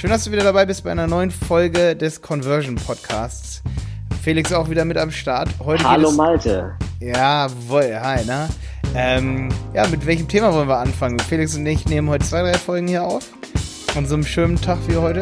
Schön, dass du wieder dabei bist bei einer neuen Folge des Conversion Podcasts. Felix auch wieder mit am Start. Heute Hallo Malte. Ja, wohl, hi, na? Ähm, ja, mit welchem Thema wollen wir anfangen? Felix und ich nehmen heute zwei, drei Folgen hier auf. An so einem schönen Tag wie heute.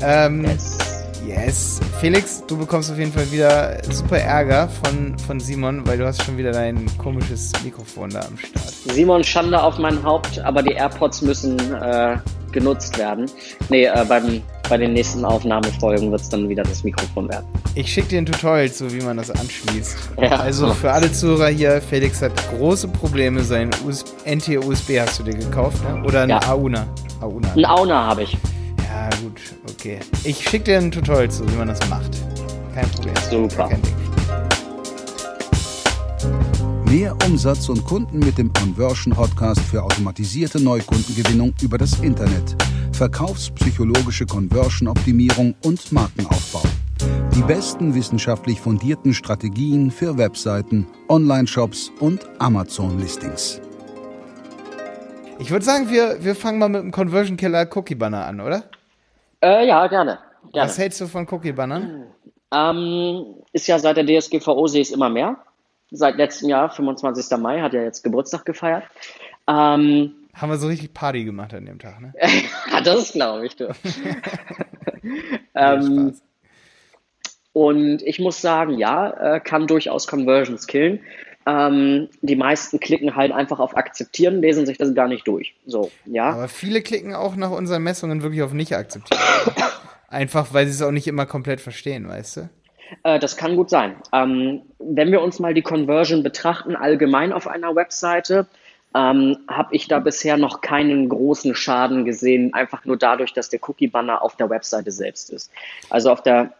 Ähm, yes. Yes. Felix, du bekommst auf jeden Fall wieder super Ärger von, von Simon, weil du hast schon wieder dein komisches Mikrofon da am Start. Simon, Schande auf mein Haupt, aber die AirPods müssen äh, genutzt werden. Nee, äh, beim, bei den nächsten Aufnahmefolgen wird es dann wieder das Mikrofon werden. Ich schicke dir ein Tutorial zu, wie man das anschließt. Ja. Also für alle Zuhörer hier, Felix hat große Probleme. Sein NT-USB hast du dir gekauft, ne? Oder ein ja. Auna? Auna. Ein Auna habe ich. Ja, gut, okay. Ich schicke dir ein Tutorial zu, wie man das macht. Kein Problem. Super. Kein Ding. Mehr Umsatz und Kunden mit dem Conversion Podcast für automatisierte Neukundengewinnung über das Internet, verkaufspsychologische Conversion-Optimierung und Markenaufbau. Die besten wissenschaftlich fundierten Strategien für Webseiten, Online-Shops und Amazon-Listings. Ich würde sagen, wir, wir fangen mal mit dem Conversion Killer Cookie Banner an, oder? Äh, ja, gerne. gerne. Was hältst du von Cookie Bannern? Ähm, ist ja seit der DSGVO sehe ich es immer mehr seit letztem Jahr, 25. Mai, hat er jetzt Geburtstag gefeiert. Ähm, Haben wir so richtig Party gemacht an dem Tag, ne? das glaube ich, du. ähm, und ich muss sagen, ja, äh, kann durchaus Conversions killen. Ähm, die meisten klicken halt einfach auf Akzeptieren, lesen sich das gar nicht durch. So, ja. Aber viele klicken auch nach unseren Messungen wirklich auf Nicht akzeptieren. einfach, weil sie es auch nicht immer komplett verstehen, weißt du? Äh, das kann gut sein. Ähm, wenn wir uns mal die Conversion betrachten, allgemein auf einer Webseite, ähm, habe ich da bisher noch keinen großen Schaden gesehen, einfach nur dadurch, dass der Cookie-Banner auf der Webseite selbst ist. Also auf der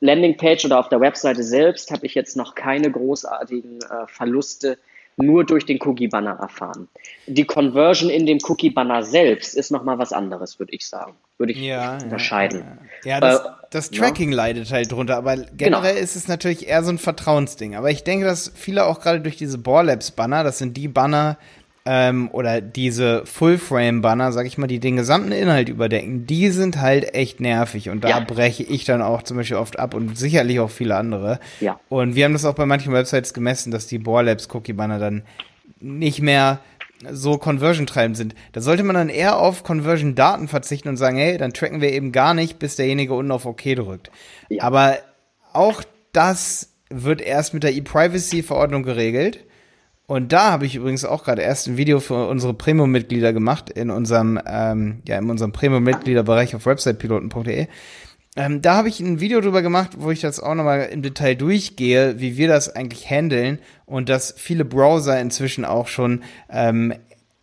Landingpage oder auf der Webseite selbst habe ich jetzt noch keine großartigen äh, Verluste nur durch den Cookie-Banner erfahren. Die Conversion in dem Cookie-Banner selbst ist nochmal was anderes, würde ich sagen. Würde ich ja, unterscheiden. Ja, ja. das, äh, das Tracking ja. leidet halt drunter, aber generell genau. ist es natürlich eher so ein Vertrauensding. Aber ich denke, dass viele auch gerade durch diese Borlabs-Banner, das sind die Banner, ähm, oder diese Full-Frame-Banner, sag ich mal, die den gesamten Inhalt überdecken, die sind halt echt nervig und da ja. breche ich dann auch zum Beispiel oft ab und sicherlich auch viele andere. Ja. Und wir haben das auch bei manchen Websites gemessen, dass die Borlabs Cookie-Banner dann nicht mehr so Conversion-treibend sind. Da sollte man dann eher auf Conversion-Daten verzichten und sagen, hey, dann tracken wir eben gar nicht, bis derjenige unten auf OK drückt. Ja. Aber auch das wird erst mit der E-Privacy-Verordnung geregelt. Und da habe ich übrigens auch gerade erst ein Video für unsere Premium-Mitglieder gemacht in unserem, ähm, ja, in unserem Premium-Mitgliederbereich auf websitepiloten.de. Ähm, da habe ich ein Video drüber gemacht, wo ich das auch nochmal im Detail durchgehe, wie wir das eigentlich handeln und dass viele Browser inzwischen auch schon ähm,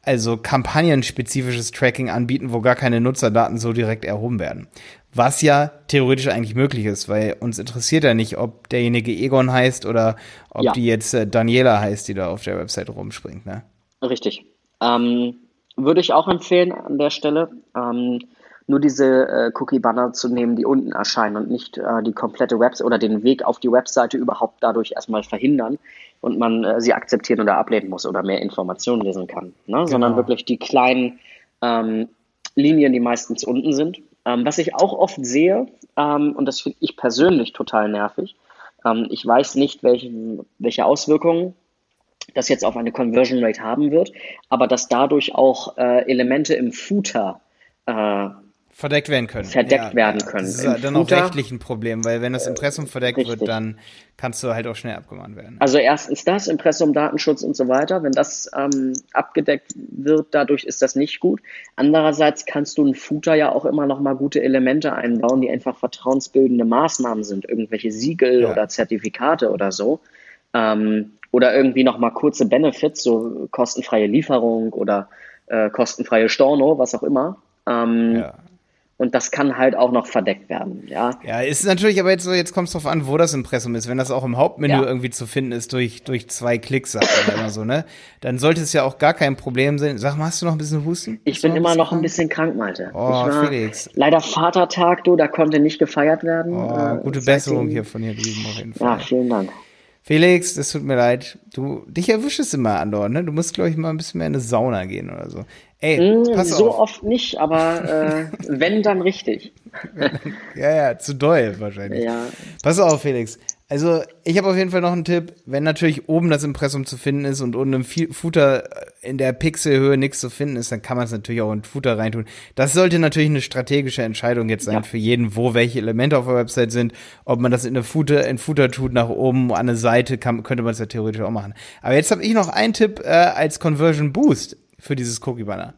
also kampagnenspezifisches Tracking anbieten, wo gar keine Nutzerdaten so direkt erhoben werden. Was ja theoretisch eigentlich möglich ist, weil uns interessiert ja nicht, ob derjenige Egon heißt oder ob ja. die jetzt äh, Daniela heißt, die da auf der Website rumspringt. Ne? Richtig. Ähm, würde ich auch empfehlen an der Stelle, ähm, nur diese äh, Cookie-Banner zu nehmen, die unten erscheinen und nicht äh, die komplette Website oder den Weg auf die Webseite überhaupt dadurch erstmal verhindern und man äh, sie akzeptieren oder ablehnen muss oder mehr Informationen lesen kann, ne? Genau. sondern wirklich die kleinen ähm, Linien, die meistens unten sind ähm, was ich auch oft sehe, ähm, und das finde ich persönlich total nervig, ähm, ich weiß nicht, welche, welche Auswirkungen das jetzt auf eine Conversion Rate haben wird, aber dass dadurch auch äh, Elemente im Footer äh, verdeckt werden können. Verdeckt ja, werden können. Das ist Im dann Footer, auch rechtlich ein Problem, weil wenn das Impressum verdeckt richtig. wird, dann kannst du halt auch schnell abgemahnt werden. Also erstens das, Impressum, Datenschutz und so weiter. Wenn das ähm, abgedeckt wird, dadurch ist das nicht gut. Andererseits kannst du in Footer ja auch immer noch mal gute Elemente einbauen, die einfach vertrauensbildende Maßnahmen sind, irgendwelche Siegel ja. oder Zertifikate oder so. Ähm, oder irgendwie noch mal kurze Benefits, so kostenfreie Lieferung oder äh, kostenfreie Storno, was auch immer. Ähm, ja. Und das kann halt auch noch verdeckt werden, ja. Ja, ist natürlich aber jetzt so, jetzt kommt es drauf an, wo das Impressum ist. Wenn das auch im Hauptmenü ja. irgendwie zu finden ist durch, durch zwei Klicks, sagt man immer so, ne? Dann sollte es ja auch gar kein Problem sein. Sag mal, hast du noch ein bisschen Husten? Ich bin immer noch ein bisschen krank, Malte. Oh, Felix. Leider Vatertag, du, da konnte nicht gefeiert werden. Oh, äh, gute Besserung hier von dir drüben auf jeden Fall. Ja, vielen Dank. Felix, das tut mir leid. Du, dich erwischt es immer andauernd, ne? Du musst, glaube ich, mal ein bisschen mehr in eine Sauna gehen oder so. Ey, mm, pass so auf. oft nicht, aber äh, wenn, dann richtig. ja, ja, zu doll wahrscheinlich. Ja. Pass auf, Felix. Also, ich habe auf jeden Fall noch einen Tipp. Wenn natürlich oben das Impressum zu finden ist und unten im Footer in der Pixelhöhe nichts zu finden ist, dann kann man es natürlich auch in den Footer reintun. Das sollte natürlich eine strategische Entscheidung jetzt sein ja. für jeden, wo welche Elemente auf der Website sind. Ob man das in eine Footer, in Footer tut, nach oben an eine Seite, kann, könnte man es ja theoretisch auch machen. Aber jetzt habe ich noch einen Tipp äh, als Conversion Boost für dieses Cookie Banner.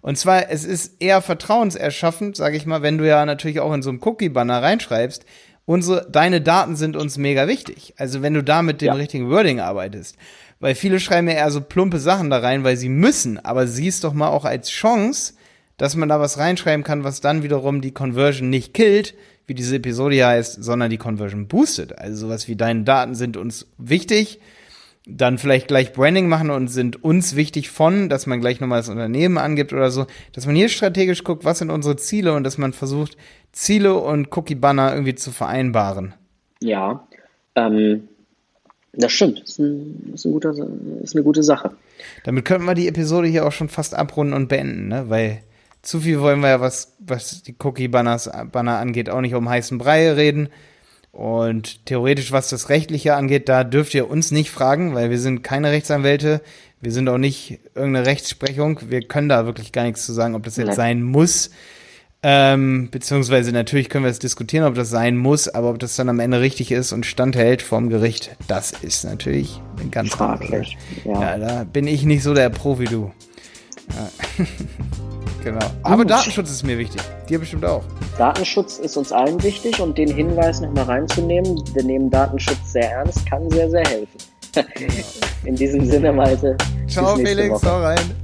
Und zwar, es ist eher vertrauenserschaffend, sage ich mal, wenn du ja natürlich auch in so einem Cookie Banner reinschreibst, unsere, deine Daten sind uns mega wichtig. Also wenn du da mit dem ja. richtigen Wording arbeitest. Weil viele schreiben ja eher so plumpe Sachen da rein, weil sie müssen. Aber siehst doch mal auch als Chance, dass man da was reinschreiben kann, was dann wiederum die Conversion nicht killt, wie diese Episode hier heißt, sondern die Conversion boostet. Also sowas wie deine Daten sind uns wichtig. Dann vielleicht gleich Branding machen und sind uns wichtig von, dass man gleich nochmal das Unternehmen angibt oder so. Dass man hier strategisch guckt, was sind unsere Ziele und dass man versucht, Ziele und Cookie Banner irgendwie zu vereinbaren. Ja, ähm, das stimmt. Das ist, ein, ist, ein guter, ist, eine gute Sache. Damit könnten wir die Episode hier auch schon fast abrunden und beenden, ne? Weil zu viel wollen wir ja, was, was die Cookie Banners, Banner angeht, auch nicht um heißen Brei reden. Und theoretisch, was das Rechtliche angeht, da dürft ihr uns nicht fragen, weil wir sind keine Rechtsanwälte. Wir sind auch nicht irgendeine Rechtsprechung. Wir können da wirklich gar nichts zu sagen, ob das jetzt sein muss. Ähm, beziehungsweise natürlich können wir es diskutieren, ob das sein muss, aber ob das dann am Ende richtig ist und standhält vorm Gericht, das ist natürlich eine ganz fraglich. Ja. ja. da bin ich nicht so der Pro wie du. Ja. genau. Aber Datenschutz ist mir wichtig. Dir bestimmt auch. Datenschutz ist uns allen wichtig und den Hinweis nochmal reinzunehmen, wir nehmen Datenschutz sehr ernst, kann sehr, sehr helfen. Genau. In diesem Sinne, Malte. Ciao, Felix, hau rein.